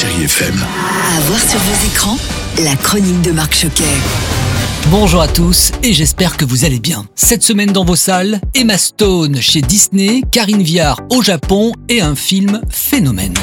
Chérie FM. À voir sur vos écrans, la chronique de Marc Choquet. Bonjour à tous et j'espère que vous allez bien. Cette semaine dans vos salles, Emma Stone chez Disney, Karine Viard au Japon et un film phénomène.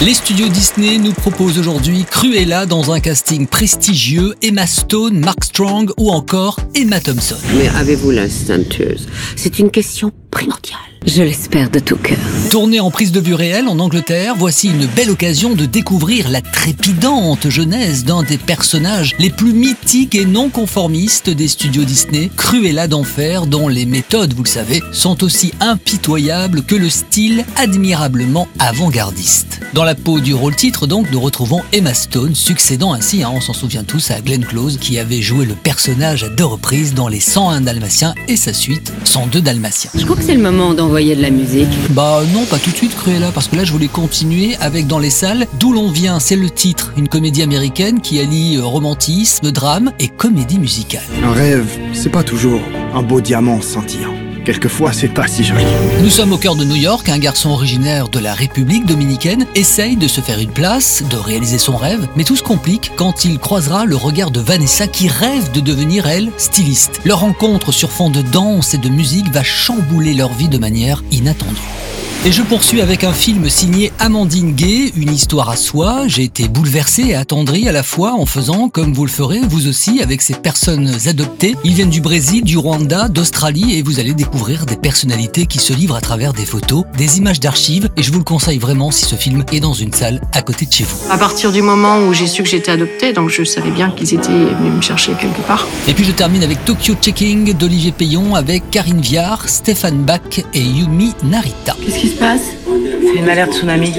Les studios Disney nous proposent aujourd'hui Cruella dans un casting prestigieux, Emma Stone, Mark Strong ou encore Emma Thompson. Mais avez-vous la C'est une question primordiale. Je l'espère de tout cœur. Tournée en prise de vue réelle en Angleterre, voici une belle occasion de découvrir la trépidante genèse d'un des personnages les plus mythiques et non conformistes des studios Disney, Cruella d'enfer, dont les méthodes, vous le savez, sont aussi impitoyables que le style admirablement avant-gardiste. Dans la peau du rôle titre, donc, nous retrouvons Emma Stone, succédant ainsi, hein, on s'en souvient tous, à Glenn Close, qui avait joué le personnage à deux reprises dans Les 101 Dalmatiens et sa suite, 102 Dalmatiens. Je que c'est le moment d'envoyer de la musique. Bah non, pas tout de suite Cruella, parce que là je voulais continuer avec Dans les salles, d'où l'on vient, c'est le titre, une comédie américaine qui allie euh, romantisme, drame et comédie musicale. Un rêve, c'est pas toujours un beau diamant scintillant. Quelquefois, c'est pas si joli. Nous sommes au cœur de New York, un garçon originaire de la République dominicaine essaye de se faire une place, de réaliser son rêve, mais tout se complique quand il croisera le regard de Vanessa qui rêve de devenir, elle, styliste. Leur rencontre sur fond de danse et de musique va chambouler leur vie de manière inattendue. Et je poursuis avec un film signé Amandine Gay, une histoire à soi. J'ai été bouleversé et attendri à la fois en faisant, comme vous le ferez, vous aussi, avec ces personnes adoptées. Ils viennent du Brésil, du Rwanda, d'Australie et vous allez découvrir des personnalités qui se livrent à travers des photos, des images d'archives et je vous le conseille vraiment si ce film est dans une salle à côté de chez vous. À partir du moment où j'ai su que j'étais adoptée, donc je savais bien qu'ils étaient venus me chercher quelque part. Et puis je termine avec Tokyo Checking d'Olivier Payon avec Karine Viard, Stéphane Bach et Yumi Narita. Qu'est-ce qui se passe C'est une alerte tsunami.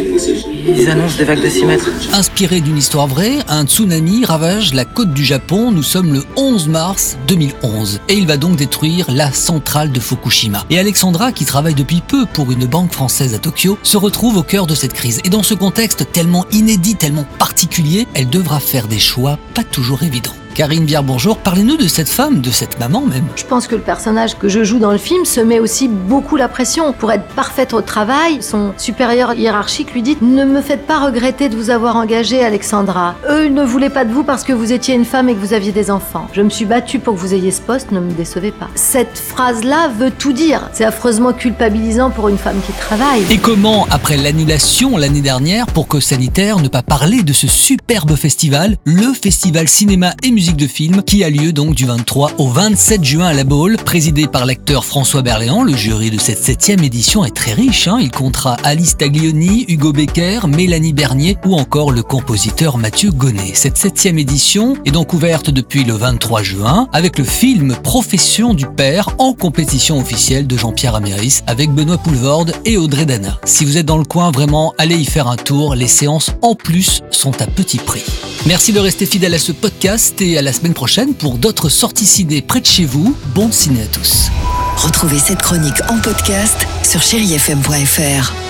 Ils annoncent des vagues de 6 mètres. Inspiré d'une histoire vraie, un tsunami ravage la côte du Japon. Nous sommes le 11 mars 2011 et il va donc détruire la centrale de Fukushima. Et Alexandra, qui travaille depuis peu pour une banque française à Tokyo, se retrouve au cœur de cette crise. Et dans ce contexte tellement inédit, tellement particulier, elle devra faire des choix pas toujours évidents. Karine Viard, bonjour. Parlez-nous de cette femme, de cette maman même. Je pense que le personnage que je joue dans le film se met aussi beaucoup la pression. Pour être parfaite au travail, son supérieur hiérarchique lui dit Ne me faites pas regretter de vous avoir engagée, Alexandra. Eux ne voulaient pas de vous parce que vous étiez une femme et que vous aviez des enfants. Je me suis battue pour que vous ayez ce poste, ne me décevez pas. Cette phrase-là veut tout dire. C'est affreusement culpabilisant pour une femme qui travaille. Et comment, après l'annulation l'année dernière pour cause sanitaire, ne pas parler de ce superbe festival, le Festival Cinéma et Musique de Film, qui a lieu donc du 23 au 27 juin à La Baule, présidé par l'acteur François Berléand. Le jury de cette septième édition est très riche. hein. Il comptera Alice Taglioni, Hugo Becker, Mélanie Bernier ou encore le compositeur Mathieu Gonnet. Cette septième édition est donc ouverte depuis le 23 juin avec le film Profession du père en compétition officielle de Jean-Pierre Améris avec Benoît Poulvorde et Audrey Dana. Si vous êtes dans le coin, vraiment, allez y faire un tour. Les séances en plus sont à petit prix. Merci de rester fidèle à ce podcast à la semaine prochaine pour d'autres sorties ciné près de chez vous. Bon ciné à tous. Retrouvez cette chronique en podcast sur chérifm.fr.